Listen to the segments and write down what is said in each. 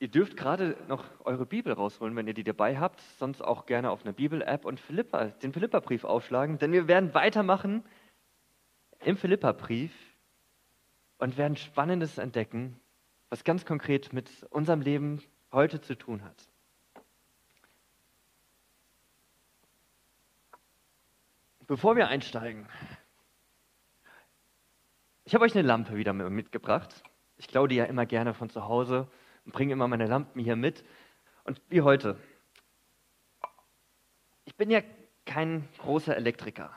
Ihr dürft gerade noch eure Bibel rausholen, wenn ihr die dabei habt, sonst auch gerne auf einer Bibel-App und Philippa, den Philippa-Brief aufschlagen, denn wir werden weitermachen im Philippa-Brief und werden Spannendes entdecken, was ganz konkret mit unserem Leben heute zu tun hat. Bevor wir einsteigen, ich habe euch eine Lampe wieder mitgebracht. Ich klaue die ja immer gerne von zu Hause und bringe immer meine Lampen hier mit. Und wie heute. Ich bin ja kein großer Elektriker.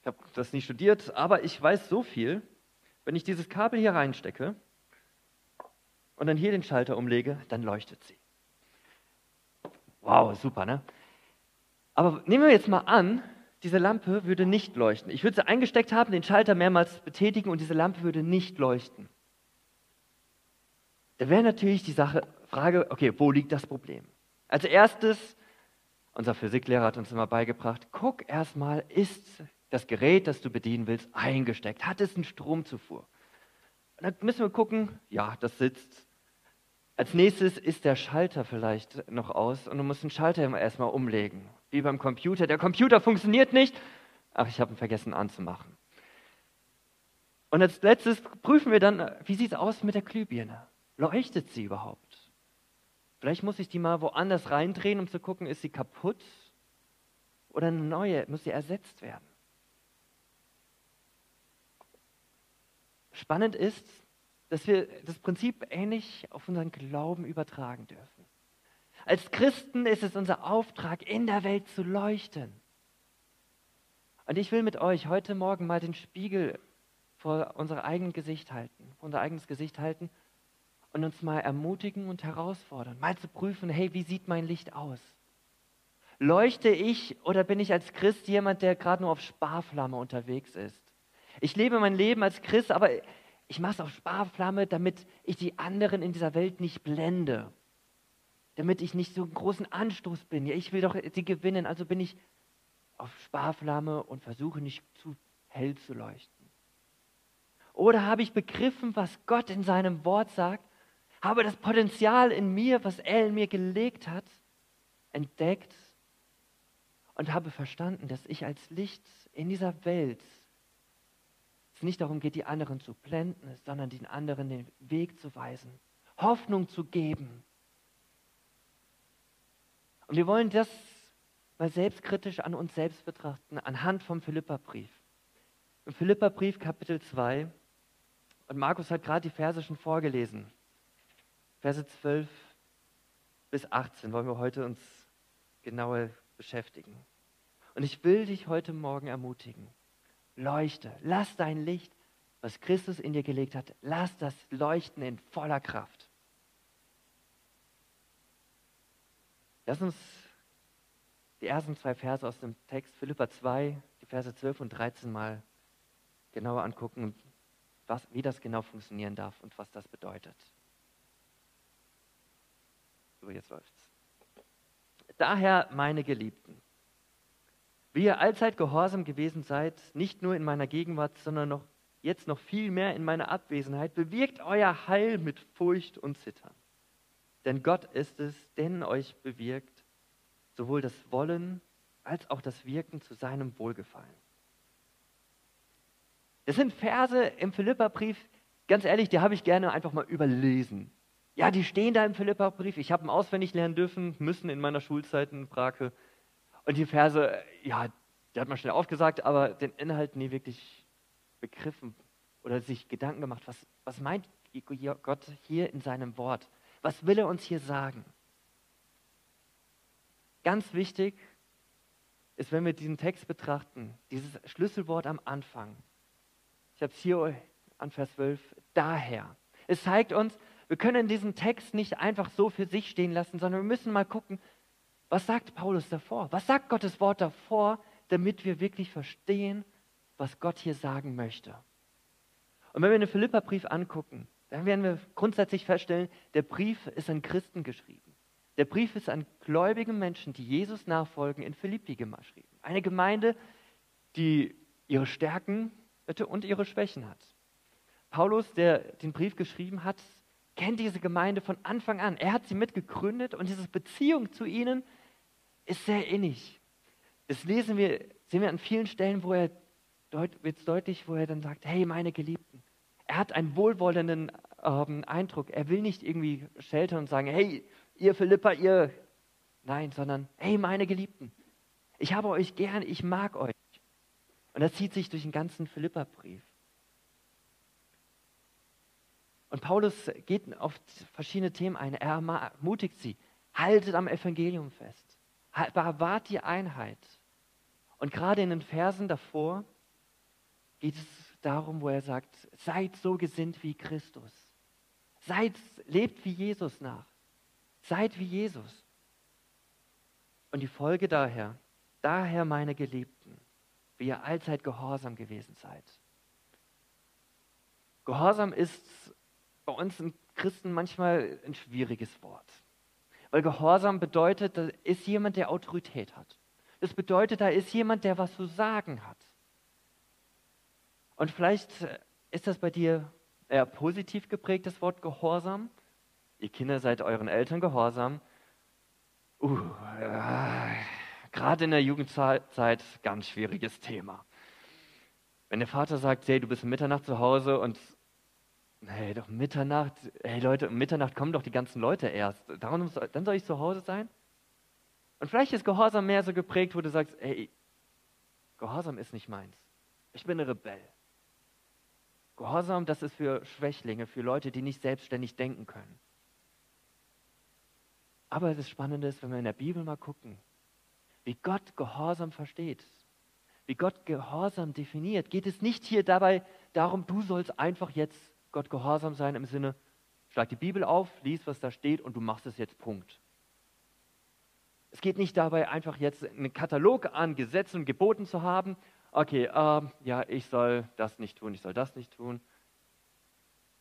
Ich habe das nicht studiert, aber ich weiß so viel, wenn ich dieses Kabel hier reinstecke und dann hier den Schalter umlege, dann leuchtet sie. Wow, super, ne? Aber nehmen wir jetzt mal an, diese Lampe würde nicht leuchten. Ich würde sie eingesteckt haben, den Schalter mehrmals betätigen und diese Lampe würde nicht leuchten. Da wäre natürlich die Sache, Frage, okay, wo liegt das Problem? Als erstes, unser Physiklehrer hat uns immer beigebracht, guck erstmal, ist das Gerät, das du bedienen willst, eingesteckt? Hat es einen Stromzufuhr? Und dann müssen wir gucken, ja, das sitzt. Als nächstes ist der Schalter vielleicht noch aus und du musst den Schalter erstmal umlegen wie beim Computer. Der Computer funktioniert nicht. Ach, ich habe ihn vergessen anzumachen. Und als letztes prüfen wir dann, wie sieht es aus mit der Glühbirne? Leuchtet sie überhaupt? Vielleicht muss ich die mal woanders reindrehen, um zu gucken, ist sie kaputt oder eine neue, muss sie ersetzt werden? Spannend ist, dass wir das Prinzip ähnlich auf unseren Glauben übertragen dürfen. Als Christen ist es unser Auftrag, in der Welt zu leuchten. Und ich will mit euch heute Morgen mal den Spiegel vor unser eigenes Gesicht halten, unser eigenes Gesicht halten und uns mal ermutigen und herausfordern, mal zu prüfen, hey, wie sieht mein Licht aus? Leuchte ich oder bin ich als Christ jemand, der gerade nur auf Sparflamme unterwegs ist? Ich lebe mein Leben als Christ, aber ich mache es auf Sparflamme, damit ich die anderen in dieser Welt nicht blende damit ich nicht so einen großen Anstoß bin. Ja, ich will doch sie gewinnen, also bin ich auf Sparflamme und versuche nicht zu hell zu leuchten. Oder habe ich begriffen, was Gott in seinem Wort sagt, habe das Potenzial in mir, was er in mir gelegt hat, entdeckt und habe verstanden, dass ich als Licht in dieser Welt es nicht darum geht, die anderen zu blenden, sondern den anderen den Weg zu weisen, Hoffnung zu geben, und wir wollen das mal selbstkritisch an uns selbst betrachten, anhand vom Philipperbrief. Im Philipperbrief Kapitel 2, und Markus hat gerade die Verse schon vorgelesen, Verse 12 bis 18 wollen wir heute uns genauer beschäftigen. Und ich will dich heute Morgen ermutigen. Leuchte, lass dein Licht, was Christus in dir gelegt hat, lass das leuchten in voller Kraft. Lass uns die ersten zwei Verse aus dem Text, Philippa 2, die Verse 12 und 13 mal genauer angucken, was, wie das genau funktionieren darf und was das bedeutet. So, jetzt läuft's. Daher, meine Geliebten, wie ihr allzeit gehorsam gewesen seid, nicht nur in meiner Gegenwart, sondern noch jetzt noch viel mehr in meiner Abwesenheit, bewirkt euer Heil mit Furcht und Zittern. Denn Gott ist es, der euch bewirkt, sowohl das Wollen als auch das Wirken zu seinem Wohlgefallen. Das sind Verse im Philipperbrief, ganz ehrlich, die habe ich gerne einfach mal überlesen. Ja, die stehen da im Philipperbrief. Ich habe ihn auswendig lernen dürfen, müssen in meiner Schulzeit in Brake. Und die Verse, ja, die hat man schnell aufgesagt, aber den Inhalt nie wirklich begriffen oder sich Gedanken gemacht. Was, was meint Gott hier in seinem Wort? Was will er uns hier sagen? Ganz wichtig ist, wenn wir diesen Text betrachten, dieses Schlüsselwort am Anfang. Ich habe es hier an Vers 12, daher. Es zeigt uns, wir können diesen Text nicht einfach so für sich stehen lassen, sondern wir müssen mal gucken, was sagt Paulus davor? Was sagt Gottes Wort davor, damit wir wirklich verstehen, was Gott hier sagen möchte? Und wenn wir den Philipperbrief angucken, dann werden wir grundsätzlich feststellen, der Brief ist an Christen geschrieben. Der Brief ist an gläubige Menschen, die Jesus nachfolgen, in Philippi geschrieben. Eine Gemeinde, die ihre Stärken und ihre Schwächen hat. Paulus, der den Brief geschrieben hat, kennt diese Gemeinde von Anfang an. Er hat sie mitgegründet und diese Beziehung zu ihnen ist sehr innig. Das lesen wir, sehen wir an vielen Stellen, wo er wird deutlich, wo er dann sagt, hey, meine Geliebten. Er hat einen wohlwollenden ähm, Eindruck. Er will nicht irgendwie sheltern und sagen, hey, ihr Philippa, ihr. Nein, sondern, hey, meine Geliebten. Ich habe euch gern, ich mag euch. Und das zieht sich durch den ganzen Philippa-Brief. Und Paulus geht auf verschiedene Themen ein. Er ermutigt sie, haltet am Evangelium fest, bewahrt die Einheit. Und gerade in den Versen davor geht es darum, wo er sagt, seid so gesinnt wie Christus. Seid, lebt wie Jesus nach. Seid wie Jesus. Und die Folge daher, daher meine Geliebten, wie ihr allzeit gehorsam gewesen seid. Gehorsam ist bei uns in Christen manchmal ein schwieriges Wort. Weil Gehorsam bedeutet, da ist jemand, der Autorität hat. Das bedeutet, da ist jemand, der was zu sagen hat. Und vielleicht ist das bei dir eher positiv geprägt, das Wort Gehorsam. Ihr Kinder seid euren Eltern gehorsam. Uh, äh, Gerade in der Jugendzeit ganz schwieriges Thema. Wenn der Vater sagt, hey, du bist Mitternacht zu Hause und Hey, doch Mitternacht, hey Leute, um Mitternacht kommen doch die ganzen Leute erst. Darum, dann soll ich zu Hause sein? Und vielleicht ist Gehorsam mehr so geprägt, wo du sagst, hey, Gehorsam ist nicht meins. Ich bin ein Rebell. Gehorsam, das ist für Schwächlinge, für Leute, die nicht selbstständig denken können. Aber das Spannende ist, wenn wir in der Bibel mal gucken, wie Gott Gehorsam versteht, wie Gott Gehorsam definiert, geht es nicht hier dabei darum, du sollst einfach jetzt Gott gehorsam sein im Sinne, schlag die Bibel auf, lies, was da steht und du machst es jetzt, Punkt. Es geht nicht dabei, einfach jetzt einen Katalog an Gesetzen und Geboten zu haben. Okay, äh, ja, ich soll das nicht tun, ich soll das nicht tun.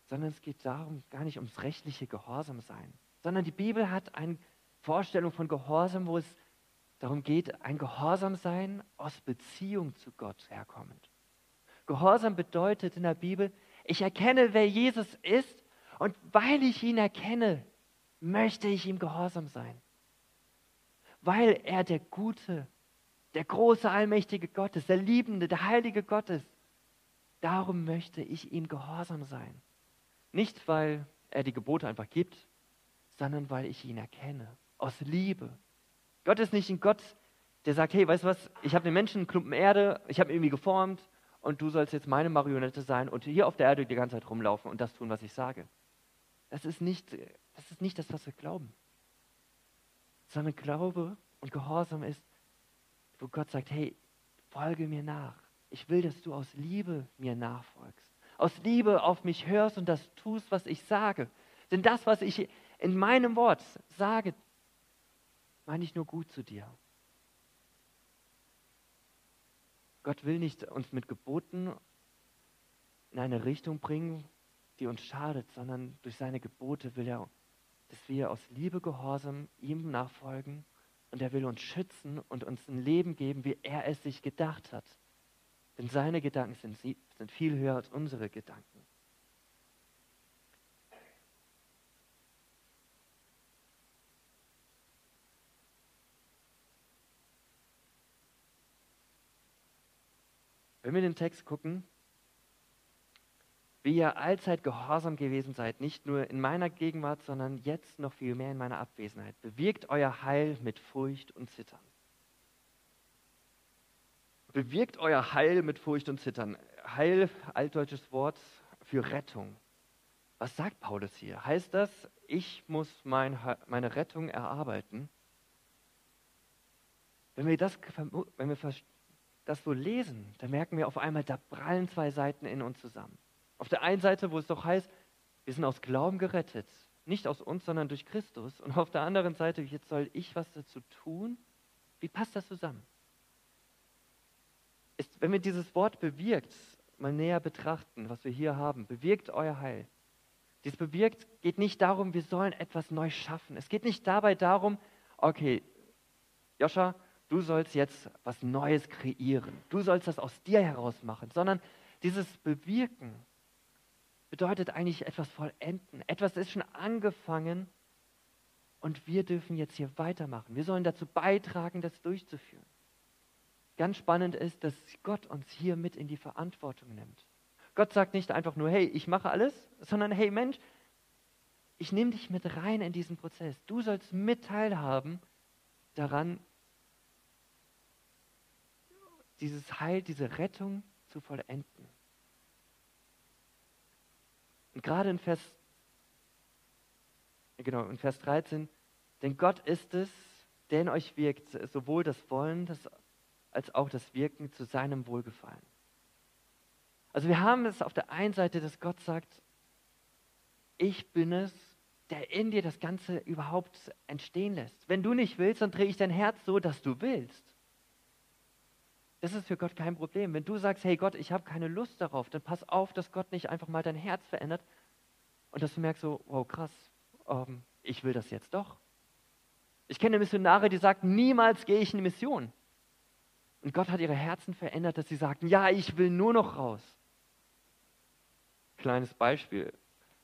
Sondern es geht darum, gar nicht ums rechtliche Gehorsam sein. Sondern die Bibel hat eine Vorstellung von Gehorsam, wo es darum geht, ein Gehorsam sein aus Beziehung zu Gott herkommend. Gehorsam bedeutet in der Bibel, ich erkenne, wer Jesus ist und weil ich ihn erkenne, möchte ich ihm gehorsam sein. Weil er der gute, der große, allmächtige Gott ist, der liebende, der heilige Gott ist. Darum möchte ich ihm gehorsam sein. Nicht, weil er die Gebote einfach gibt, sondern weil ich ihn erkenne. Aus Liebe. Gott ist nicht ein Gott, der sagt, hey, weißt du was, ich habe den Menschen einen Klumpen Erde, ich habe ihn irgendwie geformt, und du sollst jetzt meine Marionette sein und hier auf der Erde die ganze Zeit rumlaufen und das tun, was ich sage. Das ist nicht das, ist nicht das was wir glauben. Sondern Glaube und Gehorsam ist, wo Gott sagt, hey, folge mir nach. Ich will, dass du aus Liebe mir nachfolgst. Aus Liebe auf mich hörst und das tust, was ich sage. Denn das, was ich in meinem Wort sage, meine ich nur gut zu dir. Gott will nicht uns mit Geboten in eine Richtung bringen, die uns schadet, sondern durch seine Gebote will er, dass wir aus Liebe gehorsam ihm nachfolgen und er will uns schützen und uns ein Leben geben, wie er es sich gedacht hat. Denn seine Gedanken sind, sind viel höher als unsere Gedanken. Wenn wir den Text gucken, wie ihr allzeit gehorsam gewesen seid, nicht nur in meiner Gegenwart, sondern jetzt noch viel mehr in meiner Abwesenheit, bewirkt euer Heil mit Furcht und Zittern. Bewirkt euer Heil mit Furcht und Zittern. Heil, altdeutsches Wort für Rettung. Was sagt Paulus hier? Heißt das, ich muss mein, meine Rettung erarbeiten? Wenn wir das wenn wir das so lesen, dann merken wir auf einmal, da prallen zwei Seiten in uns zusammen. Auf der einen Seite, wo es doch heißt, wir sind aus Glauben gerettet, nicht aus uns, sondern durch Christus. Und auf der anderen Seite, jetzt soll ich was dazu tun. Wie passt das zusammen? Ist, wenn wir dieses Wort bewirkt mal näher betrachten, was wir hier haben, bewirkt euer Heil. Dieses bewirkt geht nicht darum, wir sollen etwas neu schaffen. Es geht nicht dabei darum, okay, Joscha, du sollst jetzt was Neues kreieren, du sollst das aus dir heraus machen, sondern dieses Bewirken bedeutet eigentlich etwas vollenden. Etwas ist schon angefangen und wir dürfen jetzt hier weitermachen. Wir sollen dazu beitragen, das durchzuführen. Ganz spannend ist, dass Gott uns hier mit in die Verantwortung nimmt. Gott sagt nicht einfach nur, hey, ich mache alles, sondern hey Mensch, ich nehme dich mit rein in diesen Prozess. Du sollst mit teilhaben daran, dieses Heil, diese Rettung zu vollenden. Und gerade in Vers, genau, in Vers 13, denn Gott ist es, der in euch wirkt, sowohl das Wollen als auch das Wirken zu seinem Wohlgefallen. Also wir haben es auf der einen Seite, dass Gott sagt, ich bin es, der in dir das Ganze überhaupt entstehen lässt. Wenn du nicht willst, dann drehe ich dein Herz so, dass du willst. Das ist für Gott kein Problem. Wenn du sagst, hey Gott, ich habe keine Lust darauf, dann pass auf, dass Gott nicht einfach mal dein Herz verändert und dass du merkst so, wow, krass, ähm, ich will das jetzt doch. Ich kenne Missionare, die sagten, niemals gehe ich in die Mission. Und Gott hat ihre Herzen verändert, dass sie sagten, ja, ich will nur noch raus. Kleines Beispiel.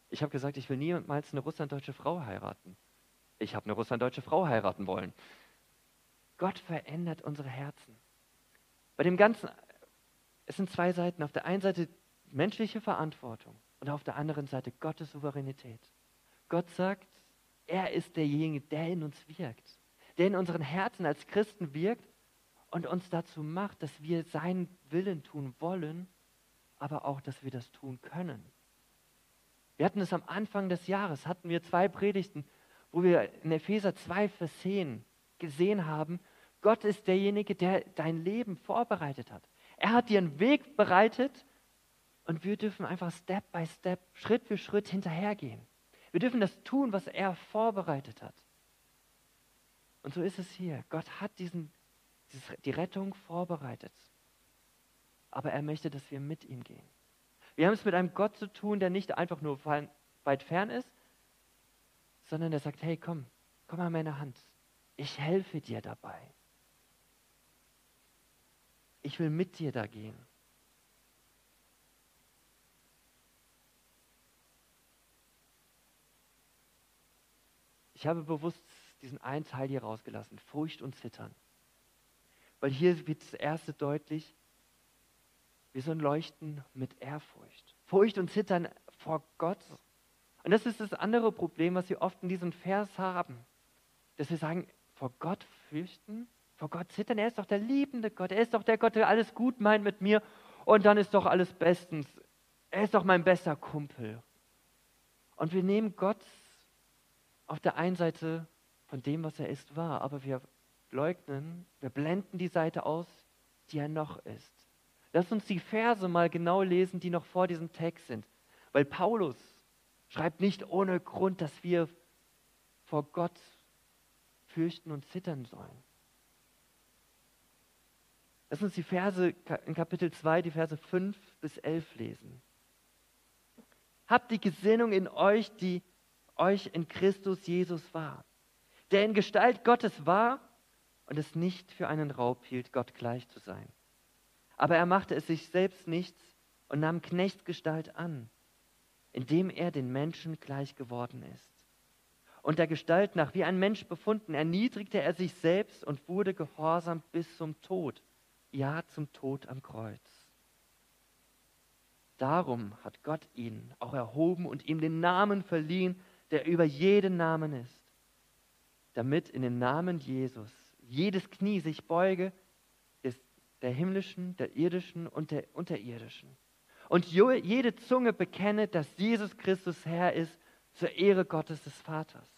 Ich habe gesagt, ich will niemals eine russlanddeutsche Frau heiraten. Ich habe eine russlanddeutsche Frau heiraten wollen. Gott verändert unsere Herzen. Bei dem Ganzen, es sind zwei Seiten. Auf der einen Seite menschliche Verantwortung und auf der anderen Seite Gottes Souveränität. Gott sagt, er ist derjenige, der in uns wirkt, der in unseren Herzen als Christen wirkt und uns dazu macht, dass wir seinen Willen tun wollen, aber auch, dass wir das tun können. Wir hatten es am Anfang des Jahres, hatten wir zwei Predigten, wo wir in Epheser 2, Vers 10 gesehen haben, Gott ist derjenige, der dein Leben vorbereitet hat. Er hat dir einen Weg bereitet und wir dürfen einfach Step by Step, Schritt für Schritt hinterhergehen. Wir dürfen das tun, was er vorbereitet hat. Und so ist es hier. Gott hat diesen, die Rettung vorbereitet. Aber er möchte, dass wir mit ihm gehen. Wir haben es mit einem Gott zu tun, der nicht einfach nur weit fern ist, sondern der sagt, hey, komm, komm an meine Hand. Ich helfe dir dabei. Ich will mit dir da gehen. Ich habe bewusst diesen einen Teil hier rausgelassen, Furcht und Zittern. Weil hier wird das erste deutlich, wir sollen leuchten mit Ehrfurcht. Furcht und Zittern vor Gott. Und das ist das andere Problem, was wir oft in diesem Vers haben. Dass wir sagen, vor Gott fürchten, vor Gott zittern. Er ist doch der liebende Gott. Er ist doch der Gott, der alles gut meint mit mir. Und dann ist doch alles bestens. Er ist doch mein bester Kumpel. Und wir nehmen Gott auf der einen Seite von dem, was er ist, wahr, aber wir leugnen, wir blenden die Seite aus, die er noch ist. Lass uns die Verse mal genau lesen, die noch vor diesem Text sind. Weil Paulus schreibt nicht ohne Grund, dass wir vor Gott fürchten und zittern sollen. Lass uns die Verse in Kapitel 2, die Verse 5 bis 11 lesen. Habt die Gesinnung in euch, die euch in Christus Jesus war, der in Gestalt Gottes war und es nicht für einen Raub hielt, Gott gleich zu sein. Aber er machte es sich selbst nichts und nahm Knechtsgestalt an, indem er den Menschen gleich geworden ist. Und der Gestalt nach wie ein Mensch befunden, erniedrigte er sich selbst und wurde gehorsam bis zum Tod, ja zum Tod am Kreuz. Darum hat Gott ihn auch erhoben und ihm den Namen verliehen, der über jeden Namen ist, damit in den Namen Jesus jedes Knie sich beuge, des, der himmlischen, der irdischen und der unterirdischen. Und jede Zunge bekenne, dass Jesus Christus Herr ist, zur Ehre Gottes des Vaters.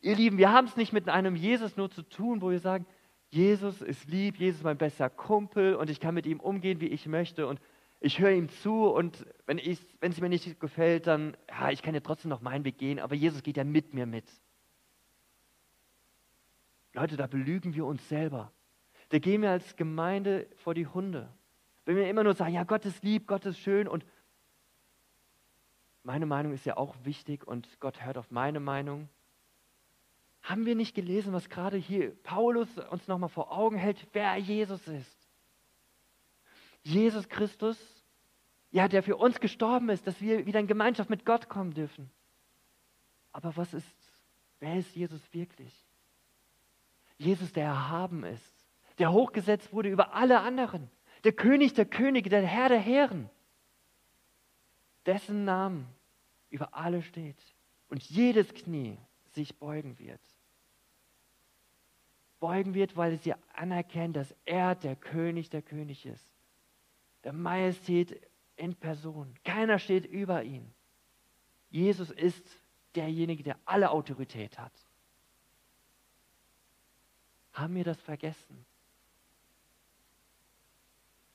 Ihr Lieben, wir haben es nicht mit einem Jesus nur zu tun, wo wir sagen, Jesus ist lieb, Jesus ist mein bester Kumpel und ich kann mit ihm umgehen, wie ich möchte und ich höre ihm zu und wenn, es mir nicht gefällt, dann, ja, ich kann ja trotzdem noch meinen Weg gehen, aber Jesus geht ja mit mir mit. Leute, da belügen wir uns selber. Da gehen wir als Gemeinde vor die Hunde. Wenn wir immer nur sagen, ja, Gott ist lieb, Gott ist schön und meine Meinung ist ja auch wichtig und Gott hört auf meine Meinung. Haben wir nicht gelesen, was gerade hier Paulus uns nochmal vor Augen hält, wer Jesus ist? Jesus Christus, Ja, der für uns gestorben ist, dass wir wieder in Gemeinschaft mit Gott kommen dürfen. Aber was ist, wer ist Jesus wirklich? Jesus, der erhaben ist, der hochgesetzt wurde über alle anderen, der König der Könige, der Herr der Herren, dessen Namen über alle steht und jedes Knie sich beugen wird. Beugen wird, weil sie anerkennen, dass er der König der Könige ist. Der Majestät in Person. Keiner steht über ihn. Jesus ist derjenige, der alle Autorität hat. Haben wir das vergessen?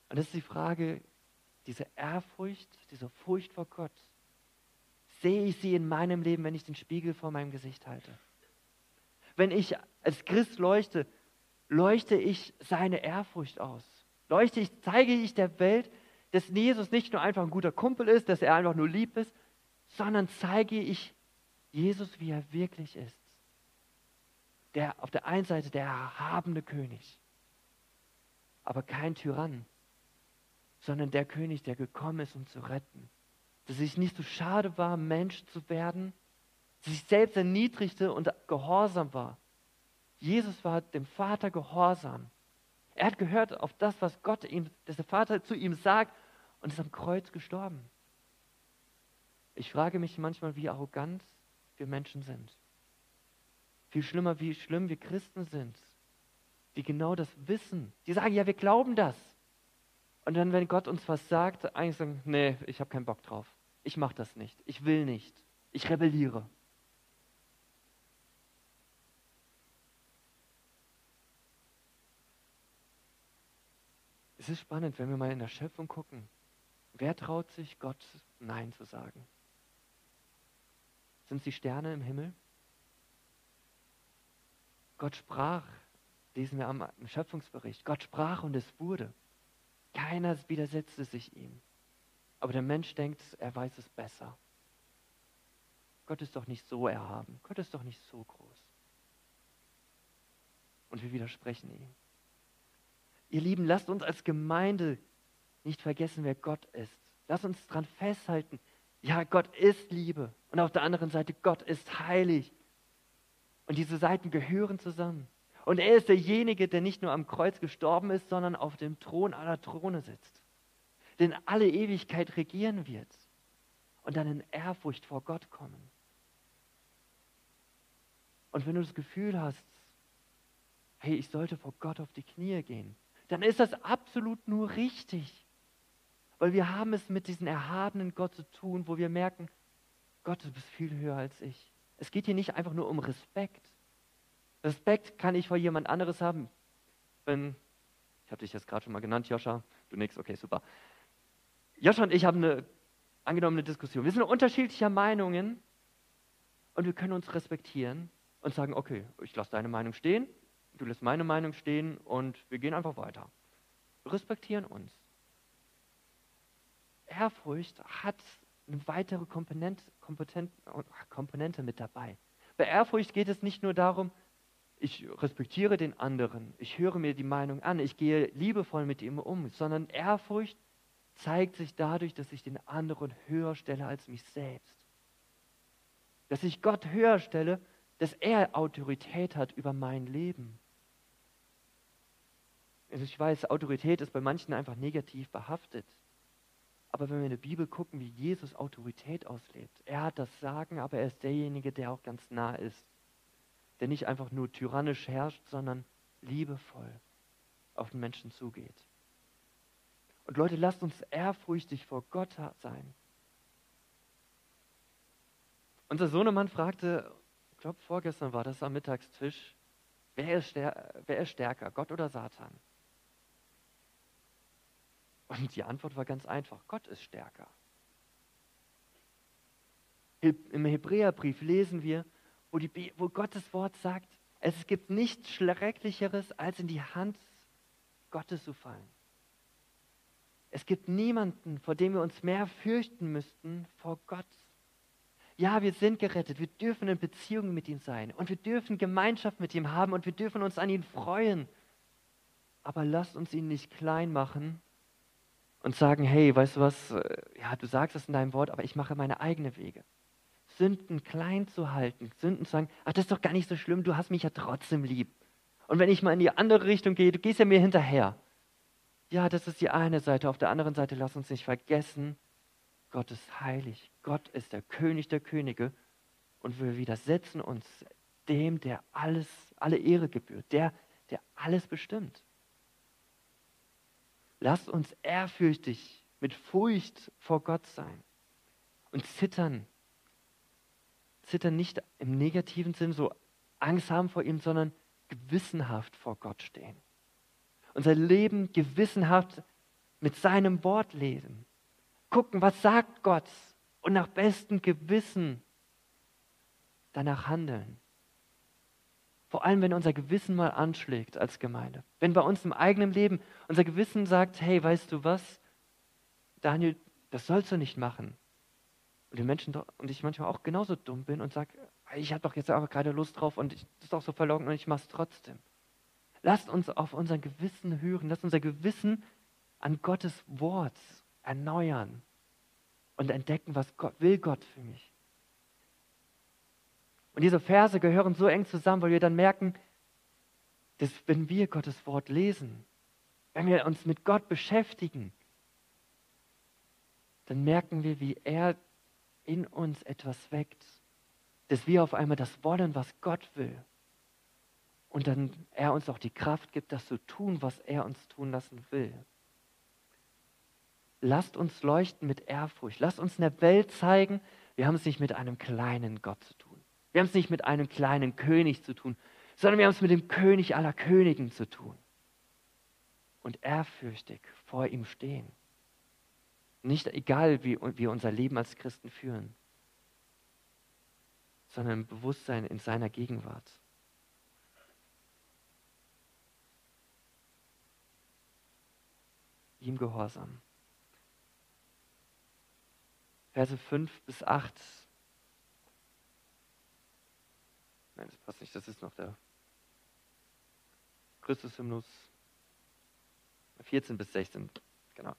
Und das ist die Frage, diese Ehrfurcht, diese Furcht vor Gott, sehe ich sie in meinem Leben, wenn ich den Spiegel vor meinem Gesicht halte? Wenn ich als Christ leuchte, leuchte ich seine Ehrfurcht aus? Leuchte ich, zeige ich der Welt, dass Jesus nicht nur einfach ein guter Kumpel ist, dass er einfach nur lieb ist, sondern zeige ich Jesus, wie er wirklich ist. Der auf der einen Seite der erhabene König, aber kein Tyrann, sondern der König, der gekommen ist, um zu retten. Dass es nicht so schade war, Mensch zu werden, sich selbst erniedrigte und gehorsam war. Jesus war dem Vater gehorsam. Er hat gehört auf das, was Gott ihm, dass der Vater zu ihm sagt und ist am Kreuz gestorben. Ich frage mich manchmal, wie arrogant wir Menschen sind. Viel schlimmer, wie schlimm wir Christen sind, die genau das wissen. Die sagen, ja, wir glauben das. Und dann, wenn Gott uns was sagt, eigentlich sagen, nee, ich habe keinen Bock drauf. Ich mache das nicht. Ich will nicht. Ich rebelliere. Es ist spannend, wenn wir mal in der Schöpfung gucken. Wer traut sich, Gott Nein zu sagen? Sind es die Sterne im Himmel? Gott sprach, lesen wir am Schöpfungsbericht. Gott sprach und es wurde. Keiner widersetzte sich ihm. Aber der Mensch denkt, er weiß es besser. Gott ist doch nicht so erhaben. Gott ist doch nicht so groß. Und wir widersprechen ihm. Ihr Lieben, lasst uns als Gemeinde nicht vergessen, wer Gott ist. Lasst uns daran festhalten, ja, Gott ist Liebe. Und auf der anderen Seite, Gott ist heilig. Und diese Seiten gehören zusammen. Und er ist derjenige, der nicht nur am Kreuz gestorben ist, sondern auf dem Thron aller Throne sitzt. Den alle Ewigkeit regieren wird und dann in Ehrfurcht vor Gott kommen. Und wenn du das Gefühl hast, hey, ich sollte vor Gott auf die Knie gehen, dann ist das absolut nur richtig. Weil wir haben es mit diesem erhabenen Gott zu tun, wo wir merken, Gott, du bist viel höher als ich. Es geht hier nicht einfach nur um Respekt. Respekt kann ich vor jemand anderes haben. Wenn, ich habe dich jetzt gerade schon mal genannt, Joscha, du nix, okay, super. Joscha und ich haben eine angenommene Diskussion. Wir sind unterschiedlicher Meinungen und wir können uns respektieren und sagen, okay, ich lasse deine Meinung stehen, du lässt meine Meinung stehen und wir gehen einfach weiter. Respektieren uns. Ehrfurcht hat eine weitere Komponente, Komponente mit dabei. Bei Ehrfurcht geht es nicht nur darum, ich respektiere den anderen, ich höre mir die Meinung an, ich gehe liebevoll mit ihm um, sondern Ehrfurcht zeigt sich dadurch, dass ich den anderen höher stelle als mich selbst. Dass ich Gott höher stelle, dass er Autorität hat über mein Leben. Also ich weiß, Autorität ist bei manchen einfach negativ behaftet. Aber wenn wir in der Bibel gucken, wie Jesus Autorität auslebt, er hat das Sagen, aber er ist derjenige, der auch ganz nah ist der nicht einfach nur tyrannisch herrscht, sondern liebevoll auf den Menschen zugeht. Und Leute, lasst uns ehrfurchtig vor Gott sein. Unser Sohnemann fragte, ich glaube vorgestern war das am Mittagstisch, wer ist, wer ist stärker, Gott oder Satan? Und die Antwort war ganz einfach, Gott ist stärker. Im Hebräerbrief lesen wir, wo, die, wo Gottes Wort sagt, es gibt nichts Schrecklicheres, als in die Hand Gottes zu fallen. Es gibt niemanden, vor dem wir uns mehr fürchten müssten, vor Gott. Ja, wir sind gerettet, wir dürfen in Beziehung mit ihm sein und wir dürfen Gemeinschaft mit ihm haben und wir dürfen uns an ihn freuen. Aber lasst uns ihn nicht klein machen und sagen, hey, weißt du was, äh, ja, du sagst es in deinem Wort, aber ich mache meine eigenen Wege. Sünden klein zu halten, Sünden zu sagen, ach, das ist doch gar nicht so schlimm, du hast mich ja trotzdem lieb. Und wenn ich mal in die andere Richtung gehe, du gehst ja mir hinterher. Ja, das ist die eine Seite. Auf der anderen Seite, lass uns nicht vergessen, Gott ist heilig. Gott ist der König der Könige. Und wir widersetzen uns dem, der alles, alle Ehre gebührt, der, der alles bestimmt. Lasst uns ehrfürchtig mit Furcht vor Gott sein und zittern. Zittern nicht im negativen Sinn, so Angst haben vor ihm, sondern gewissenhaft vor Gott stehen. Unser Leben gewissenhaft mit seinem Wort lesen. Gucken, was sagt Gott und nach bestem Gewissen danach handeln. Vor allem, wenn unser Gewissen mal anschlägt als Gemeinde. Wenn bei uns im eigenen Leben unser Gewissen sagt, hey, weißt du was, Daniel, das sollst du nicht machen. Und die Menschen und ich manchmal auch genauso dumm bin und sage, ich habe doch jetzt aber gerade Lust drauf und ich, das ist doch so verlogen und ich mache es trotzdem. Lasst uns auf unser Gewissen hören, lasst unser Gewissen an Gottes Wort erneuern und entdecken, was Gott, will Gott für mich. Und diese Verse gehören so eng zusammen, weil wir dann merken, dass wenn wir Gottes Wort lesen, wenn wir uns mit Gott beschäftigen, dann merken wir, wie er in uns etwas weckt, dass wir auf einmal das wollen, was Gott will. Und dann er uns auch die Kraft gibt, das zu tun, was er uns tun lassen will. Lasst uns leuchten mit Ehrfurcht. Lasst uns in der Welt zeigen, wir haben es nicht mit einem kleinen Gott zu tun. Wir haben es nicht mit einem kleinen König zu tun, sondern wir haben es mit dem König aller Königen zu tun. Und ehrfürchtig vor ihm stehen. Nicht egal, wie wir unser Leben als Christen führen, sondern im Bewusstsein in seiner Gegenwart. Ihm gehorsam. Verse 5 bis 8 Nein, das passt nicht. Das ist noch der Christus-Hymnus 14 bis 16. Genau.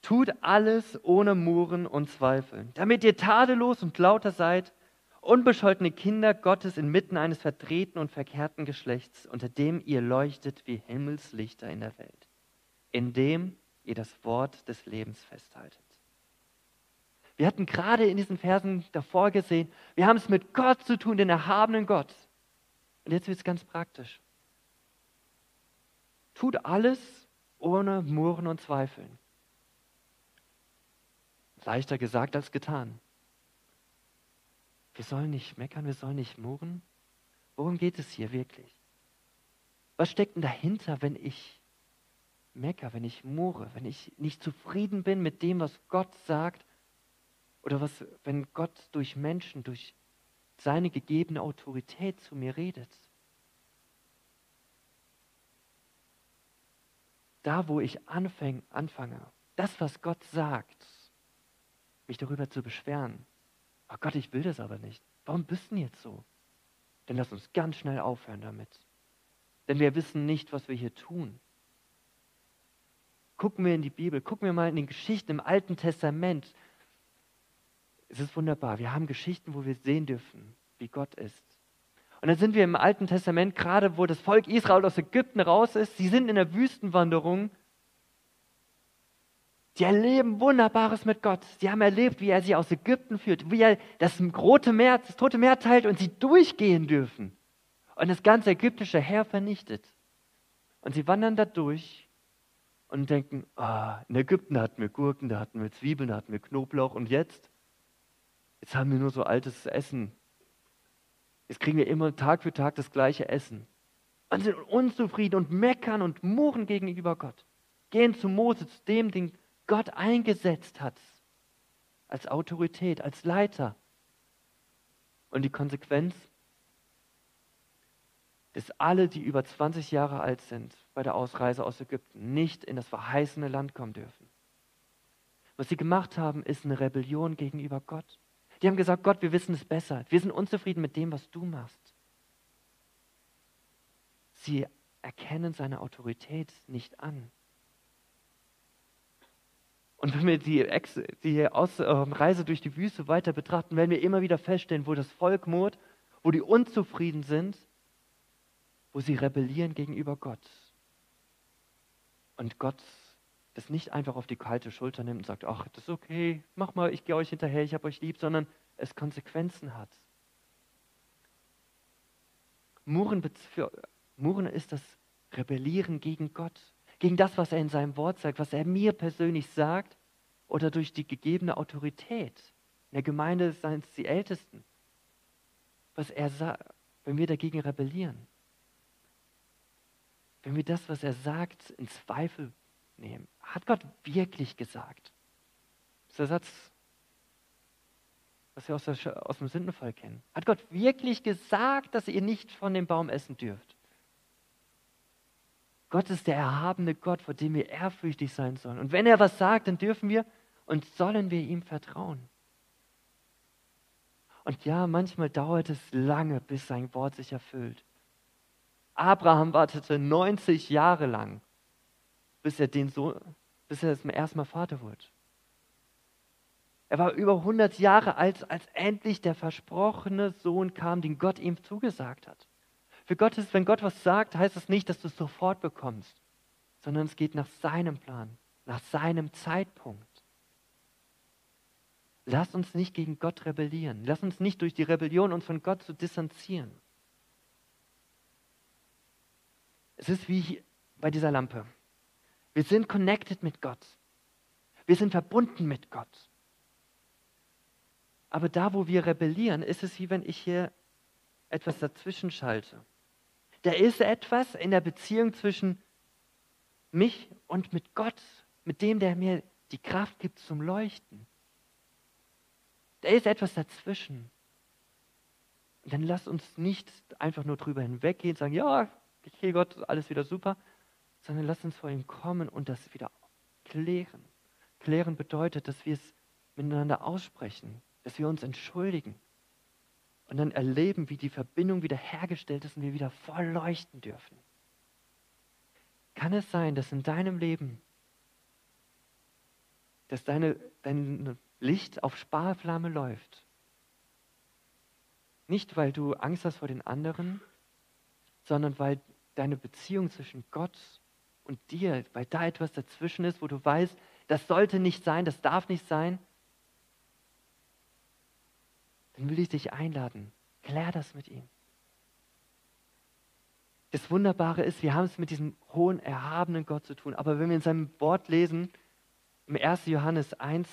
Tut alles ohne Murren und Zweifeln, damit ihr tadellos und lauter seid, unbescholtene Kinder Gottes inmitten eines verdrehten und verkehrten Geschlechts, unter dem ihr leuchtet wie Himmelslichter in der Welt, indem ihr das Wort des Lebens festhaltet. Wir hatten gerade in diesen Versen davor gesehen, wir haben es mit Gott zu tun, den erhabenen Gott. Und jetzt wird es ganz praktisch. Tut alles ohne Murren und Zweifeln. Leichter gesagt als getan. Wir sollen nicht meckern, wir sollen nicht murren. Worum geht es hier wirklich? Was steckt denn dahinter, wenn ich mecker, wenn ich murre, wenn ich nicht zufrieden bin mit dem, was Gott sagt oder was, wenn Gott durch Menschen, durch seine gegebene Autorität zu mir redet? Da, wo ich anfäng, anfange, das, was Gott sagt, mich darüber zu beschweren. Oh Gott, ich will das aber nicht. Warum bist du denn jetzt so? Dann lass uns ganz schnell aufhören damit. Denn wir wissen nicht, was wir hier tun. Gucken wir in die Bibel, gucken wir mal in den Geschichten im Alten Testament, es ist wunderbar. Wir haben Geschichten, wo wir sehen dürfen, wie Gott ist. Und dann sind wir im Alten Testament, gerade wo das Volk Israel aus Ägypten raus ist. Sie sind in der Wüstenwanderung. Sie erleben Wunderbares mit Gott. Sie haben erlebt, wie er sie aus Ägypten führt, wie er das Rote Meer, das Tote Meer teilt und sie durchgehen dürfen. Und das ganze ägyptische Heer vernichtet. Und sie wandern da durch und denken, ah, in Ägypten hatten wir Gurken, da hatten wir Zwiebeln, da hatten wir Knoblauch und jetzt? Jetzt haben wir nur so altes Essen. Jetzt kriegen wir immer Tag für Tag das gleiche Essen. Und sind unzufrieden und meckern und murren gegenüber Gott. Gehen zu Mose, zu dem, den Gott eingesetzt hat. Als Autorität, als Leiter. Und die Konsequenz? Dass alle, die über 20 Jahre alt sind, bei der Ausreise aus Ägypten nicht in das verheißene Land kommen dürfen. Was sie gemacht haben, ist eine Rebellion gegenüber Gott. Die haben gesagt, Gott, wir wissen es besser. Wir sind unzufrieden mit dem, was du machst. Sie erkennen seine Autorität nicht an. Und wenn wir die, Ex die Aus äh, Reise durch die Wüste weiter betrachten, werden wir immer wieder feststellen, wo das Volk murrt, wo die unzufrieden sind, wo sie rebellieren gegenüber Gott. Und Gott das nicht einfach auf die kalte Schulter nimmt und sagt, ach, das ist okay, mach mal, ich gehe euch hinterher, ich habe euch lieb, sondern es Konsequenzen hat. Murren, für, Murren ist das Rebellieren gegen Gott, gegen das, was er in seinem Wort sagt, was er mir persönlich sagt oder durch die gegebene Autorität. In der Gemeinde seien es die Ältesten. Was er sagt, wenn wir dagegen rebellieren. Wenn wir das, was er sagt, in Zweifel nehmen. Hat Gott wirklich gesagt? Das ist der Satz, was wir aus, der, aus dem Sündenfall kennen. Hat Gott wirklich gesagt, dass ihr nicht von dem Baum essen dürft? Gott ist der erhabene Gott, vor dem wir ehrfürchtig sein sollen. Und wenn er was sagt, dann dürfen wir und sollen wir ihm vertrauen. Und ja, manchmal dauert es lange, bis sein Wort sich erfüllt. Abraham wartete 90 Jahre lang, bis er, den Sohn, bis er zum ersten Mal Vater wurde. Er war über 100 Jahre alt, als endlich der versprochene Sohn kam, den Gott ihm zugesagt hat. Für Gott ist, wenn Gott was sagt, heißt es nicht, dass du es sofort bekommst, sondern es geht nach seinem Plan, nach seinem Zeitpunkt. Lass uns nicht gegen Gott rebellieren. Lass uns nicht durch die Rebellion uns von Gott zu distanzieren. Es ist wie bei dieser Lampe. Wir sind connected mit Gott. Wir sind verbunden mit Gott. Aber da, wo wir rebellieren, ist es wie wenn ich hier etwas dazwischen schalte. Da ist etwas in der Beziehung zwischen mich und mit Gott, mit dem, der mir die Kraft gibt zum Leuchten. Da ist etwas dazwischen. Und dann lass uns nicht einfach nur drüber hinweggehen und sagen, ja, okay Gott, alles wieder super, sondern lass uns vor ihm kommen und das wieder klären. Klären bedeutet, dass wir es miteinander aussprechen, dass wir uns entschuldigen, und dann erleben, wie die Verbindung wieder hergestellt ist und wir wieder voll leuchten dürfen. Kann es sein, dass in deinem Leben, dass deine, dein Licht auf Sparflamme läuft? Nicht, weil du Angst hast vor den anderen, sondern weil deine Beziehung zwischen Gott und dir, weil da etwas dazwischen ist, wo du weißt, das sollte nicht sein, das darf nicht sein, dann will ich dich einladen. Klär das mit ihm. Das Wunderbare ist, wir haben es mit diesem hohen, erhabenen Gott zu tun. Aber wenn wir in seinem Wort lesen, im 1. Johannes 1,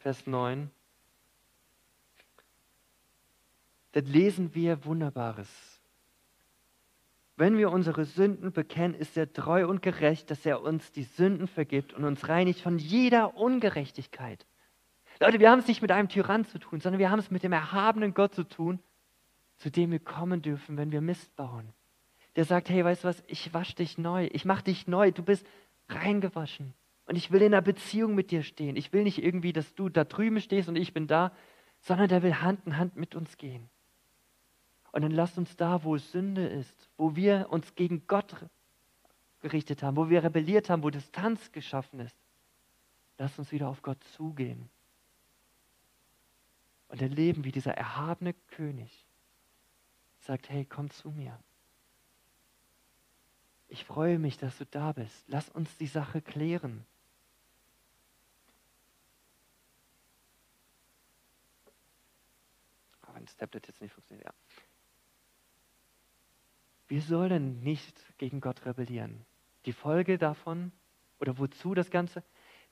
Vers 9, dann lesen wir Wunderbares. Wenn wir unsere Sünden bekennen, ist er treu und gerecht, dass er uns die Sünden vergibt und uns reinigt von jeder Ungerechtigkeit. Leute, wir haben es nicht mit einem Tyrann zu tun, sondern wir haben es mit dem erhabenen Gott zu tun, zu dem wir kommen dürfen, wenn wir Mist bauen. Der sagt, hey, weißt du was, ich wasche dich neu, ich mache dich neu, du bist reingewaschen. Und ich will in einer Beziehung mit dir stehen. Ich will nicht irgendwie, dass du da drüben stehst und ich bin da, sondern der will Hand in Hand mit uns gehen. Und dann lasst uns da, wo Sünde ist, wo wir uns gegen Gott gerichtet haben, wo wir rebelliert haben, wo Distanz geschaffen ist, lasst uns wieder auf Gott zugehen und erleben, wie dieser erhabene König sagt, hey, komm zu mir. Ich freue mich, dass du da bist. Lass uns die Sache klären. Aber wenn das Tablet jetzt nicht funktioniert, ja. Wir sollen nicht gegen Gott rebellieren. Die Folge davon, oder wozu das Ganze?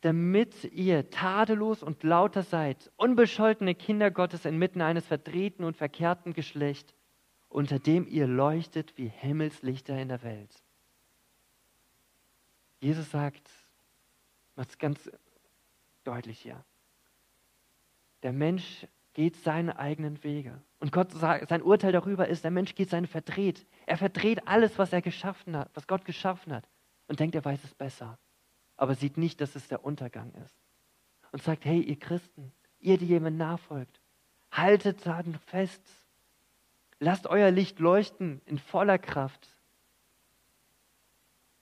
damit ihr tadellos und lauter seid, unbescholtene Kinder Gottes inmitten eines verdrehten und verkehrten Geschlechts, unter dem ihr leuchtet wie Himmelslichter in der Welt. Jesus sagt, macht es ganz deutlich hier. Der Mensch geht seine eigenen Wege. Und Gott sagt, sein Urteil darüber ist, der Mensch geht seine verdreht. Er verdreht alles, was er geschaffen hat, was Gott geschaffen hat und denkt, er weiß es besser aber sieht nicht, dass es der Untergang ist. Und sagt, hey, ihr Christen, ihr, die jemand nachfolgt, haltet daran fest. Lasst euer Licht leuchten in voller Kraft.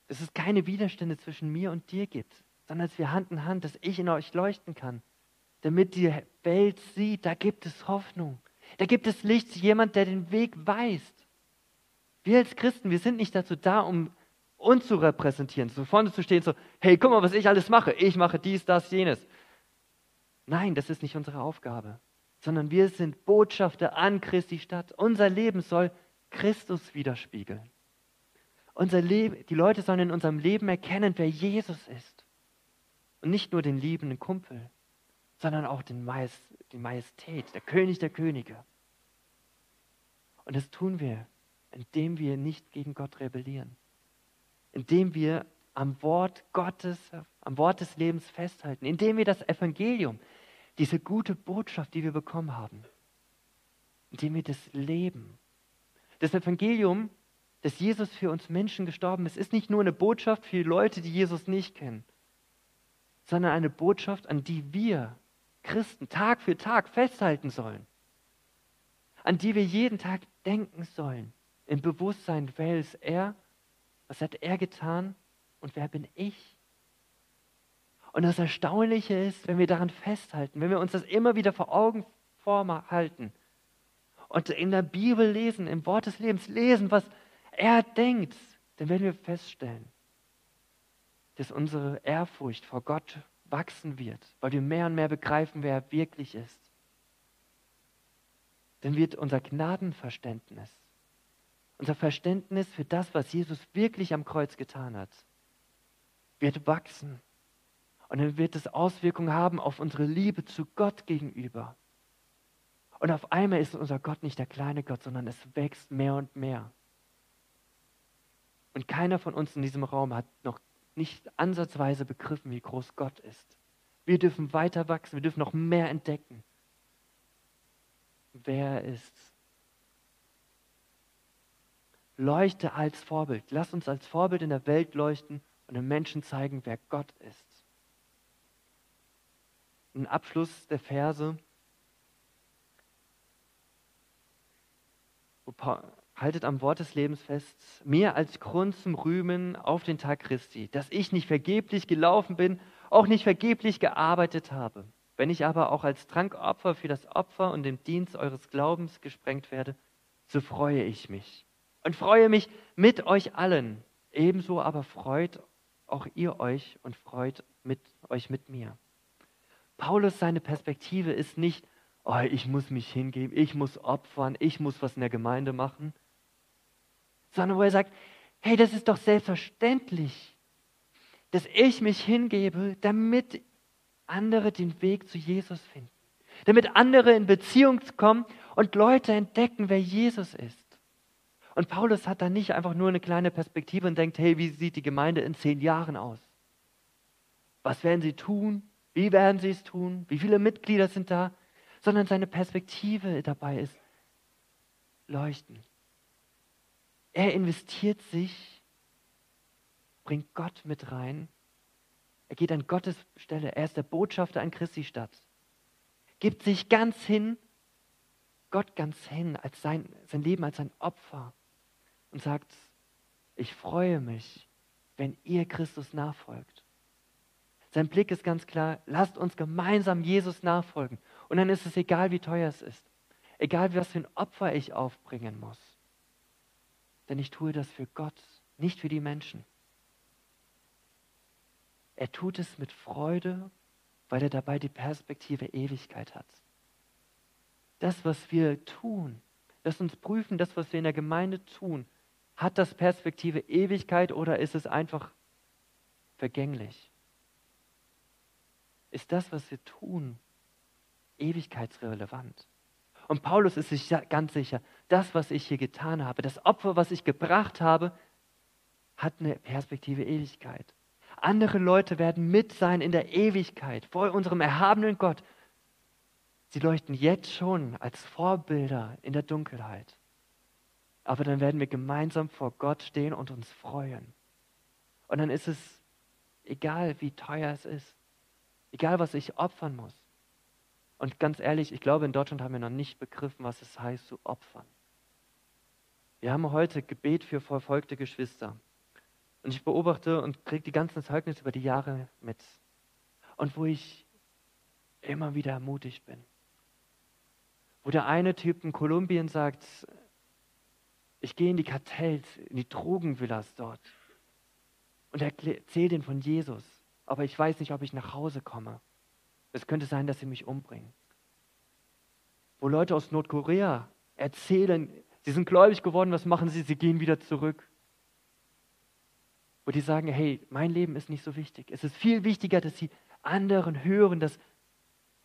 dass es keine Widerstände zwischen mir und dir gibt, sondern dass wir Hand in Hand, dass ich in euch leuchten kann, damit die Welt sieht, da gibt es Hoffnung, da gibt es Licht, jemand, der den Weg weist. Wir als Christen, wir sind nicht dazu da, um uns zu repräsentieren, so vorne zu stehen, so, hey, guck mal, was ich alles mache, ich mache dies, das, jenes. Nein, das ist nicht unsere Aufgabe, sondern wir sind Botschafter an Christi Stadt. Unser Leben soll Christus widerspiegeln. Unser Leben, die Leute sollen in unserem Leben erkennen, wer Jesus ist. Und nicht nur den liebenden Kumpel, sondern auch den Majest, die Majestät, der König der Könige. Und das tun wir, indem wir nicht gegen Gott rebellieren, indem wir am Wort Gottes, am Wort des Lebens festhalten, indem wir das Evangelium, diese gute Botschaft, die wir bekommen haben, indem wir das leben. Das Evangelium dass Jesus für uns Menschen gestorben ist, ist nicht nur eine Botschaft für Leute, die Jesus nicht kennen, sondern eine Botschaft, an die wir Christen Tag für Tag festhalten sollen, an die wir jeden Tag denken sollen, im Bewusstsein, wer ist er, was hat er getan und wer bin ich? Und das Erstaunliche ist, wenn wir daran festhalten, wenn wir uns das immer wieder vor Augen vorhalten und in der Bibel lesen, im Wort des Lebens lesen, was er denkt, dann werden wir feststellen, dass unsere Ehrfurcht vor Gott wachsen wird, weil wir mehr und mehr begreifen, wer er wirklich ist. Dann wird unser Gnadenverständnis, unser Verständnis für das, was Jesus wirklich am Kreuz getan hat, wird wachsen. Und dann wird es Auswirkungen haben auf unsere Liebe zu Gott gegenüber. Und auf einmal ist unser Gott nicht der kleine Gott, sondern es wächst mehr und mehr. Und keiner von uns in diesem Raum hat noch nicht ansatzweise begriffen, wie groß Gott ist. Wir dürfen weiter wachsen, wir dürfen noch mehr entdecken, wer er ist. Leuchte als Vorbild. Lass uns als Vorbild in der Welt leuchten und den Menschen zeigen, wer Gott ist. Ein Abschluss der Verse, wo haltet am Wort des Lebens fest, mir als Grund zum Rühmen auf den Tag Christi, dass ich nicht vergeblich gelaufen bin, auch nicht vergeblich gearbeitet habe. Wenn ich aber auch als Trankopfer für das Opfer und den Dienst eures Glaubens gesprengt werde, so freue ich mich und freue mich mit euch allen. Ebenso aber freut auch ihr euch und freut mit euch mit mir. Paulus, seine Perspektive ist nicht, oh, ich muss mich hingeben, ich muss opfern, ich muss was in der Gemeinde machen, sondern wo er sagt, hey, das ist doch selbstverständlich, dass ich mich hingebe, damit andere den Weg zu Jesus finden, damit andere in Beziehung kommen und Leute entdecken, wer Jesus ist. Und Paulus hat da nicht einfach nur eine kleine Perspektive und denkt, hey, wie sieht die Gemeinde in zehn Jahren aus? Was werden sie tun? Wie werden sie es tun? Wie viele Mitglieder sind da? Sondern seine Perspektive dabei ist, leuchten. Er investiert sich, bringt Gott mit rein. Er geht an Gottes Stelle. Er ist der Botschafter an Christi Stadt. Gibt sich ganz hin, Gott ganz hin, als sein, sein Leben als ein Opfer und sagt, ich freue mich, wenn ihr Christus nachfolgt. Sein Blick ist ganz klar, lasst uns gemeinsam Jesus nachfolgen. Und dann ist es egal, wie teuer es ist. Egal, was für ein Opfer ich aufbringen muss denn ich tue das für Gott, nicht für die Menschen. Er tut es mit Freude, weil er dabei die Perspektive Ewigkeit hat. Das, was wir tun, lass uns prüfen, das, was wir in der Gemeinde tun, hat das Perspektive Ewigkeit oder ist es einfach vergänglich? Ist das, was wir tun, ewigkeitsrelevant? Und Paulus ist sich ganz sicher, das, was ich hier getan habe, das Opfer, was ich gebracht habe, hat eine Perspektive Ewigkeit. Andere Leute werden mit sein in der Ewigkeit vor unserem erhabenen Gott. Sie leuchten jetzt schon als Vorbilder in der Dunkelheit. Aber dann werden wir gemeinsam vor Gott stehen und uns freuen. Und dann ist es egal, wie teuer es ist, egal, was ich opfern muss. Und ganz ehrlich, ich glaube, in Deutschland haben wir noch nicht begriffen, was es heißt zu opfern. Wir haben heute Gebet für verfolgte Geschwister. Und ich beobachte und kriege die ganzen Zeugnisse über die Jahre mit. Und wo ich immer wieder ermutigt bin. Wo der eine Typ in Kolumbien sagt, ich gehe in die Kartells, in die Drogenvillas dort und erzähle denen von Jesus, aber ich weiß nicht, ob ich nach Hause komme. Es könnte sein, dass sie mich umbringen. Wo Leute aus Nordkorea erzählen, sie sind gläubig geworden, was machen sie? Sie gehen wieder zurück. Wo die sagen, hey, mein Leben ist nicht so wichtig. Es ist viel wichtiger, dass sie anderen hören, dass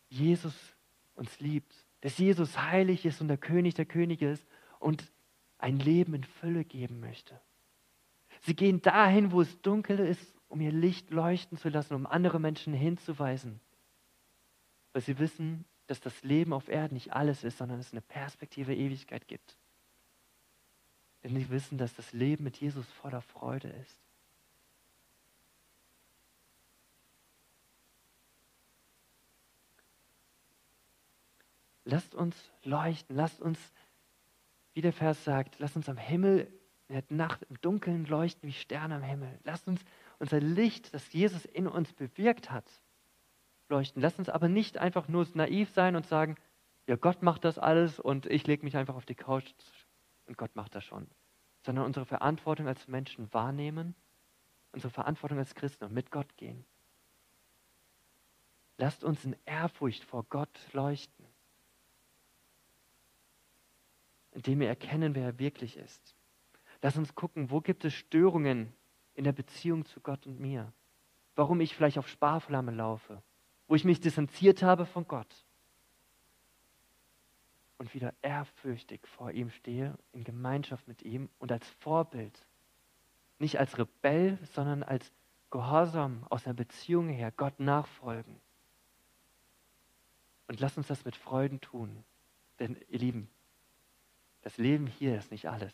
Jesus uns liebt, dass Jesus heilig ist und der König der Könige ist und ein Leben in Fülle geben möchte. Sie gehen dahin, wo es dunkel ist, um ihr Licht leuchten zu lassen, um andere Menschen hinzuweisen. Weil sie wissen, dass das Leben auf Erden nicht alles ist, sondern es eine Perspektive Ewigkeit gibt. Denn sie wissen, dass das Leben mit Jesus voller Freude ist. Lasst uns leuchten, lasst uns, wie der Vers sagt, lasst uns am Himmel in der Nacht im Dunkeln leuchten wie Sterne am Himmel. Lasst uns unser Licht, das Jesus in uns bewirkt hat, leuchten. Lasst uns aber nicht einfach nur naiv sein und sagen, ja, Gott macht das alles und ich lege mich einfach auf die Couch und Gott macht das schon. Sondern unsere Verantwortung als Menschen wahrnehmen, unsere Verantwortung als Christen und mit Gott gehen. Lasst uns in Ehrfurcht vor Gott leuchten, indem wir erkennen, wer er wirklich ist. Lass uns gucken, wo gibt es Störungen in der Beziehung zu Gott und mir? Warum ich vielleicht auf Sparflamme laufe? Wo ich mich distanziert habe von Gott und wieder ehrfürchtig vor ihm stehe, in Gemeinschaft mit ihm und als Vorbild, nicht als Rebell, sondern als Gehorsam aus einer Beziehung her Gott nachfolgen. Und lass uns das mit Freuden tun. Denn ihr Lieben, das Leben hier ist nicht alles.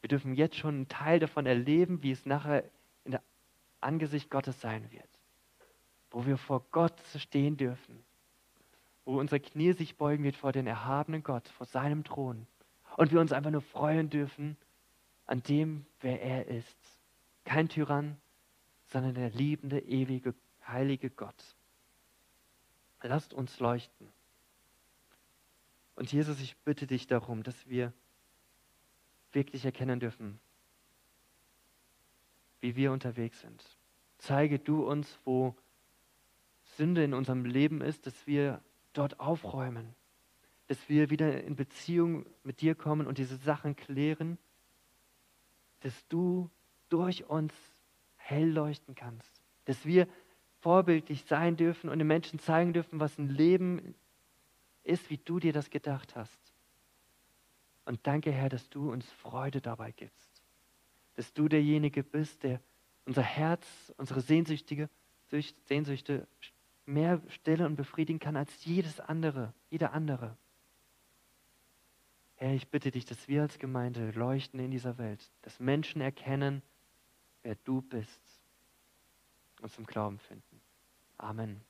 Wir dürfen jetzt schon einen Teil davon erleben, wie es nachher in der Angesicht Gottes sein wird. Wo wir vor Gott stehen dürfen. Wo unser Knie sich beugen wird vor den erhabenen Gott, vor seinem Thron. Und wir uns einfach nur freuen dürfen an dem, wer er ist. Kein Tyrann, sondern der liebende, ewige, heilige Gott. Lasst uns leuchten. Und Jesus, ich bitte dich darum, dass wir wirklich erkennen dürfen, wie wir unterwegs sind. Zeige du uns, wo Sünde in unserem Leben ist, dass wir dort aufräumen, dass wir wieder in Beziehung mit dir kommen und diese Sachen klären, dass du durch uns hell leuchten kannst, dass wir vorbildlich sein dürfen und den Menschen zeigen dürfen, was ein Leben ist, wie du dir das gedacht hast. Und danke, Herr, dass du uns Freude dabei gibst. Dass du derjenige bist, der unser Herz, unsere Sehnsüchtige, Sehnsüchte mehr stillen und befriedigen kann als jedes andere, jeder andere. Herr, ich bitte dich, dass wir als Gemeinde leuchten in dieser Welt, dass Menschen erkennen, wer du bist und zum Glauben finden. Amen.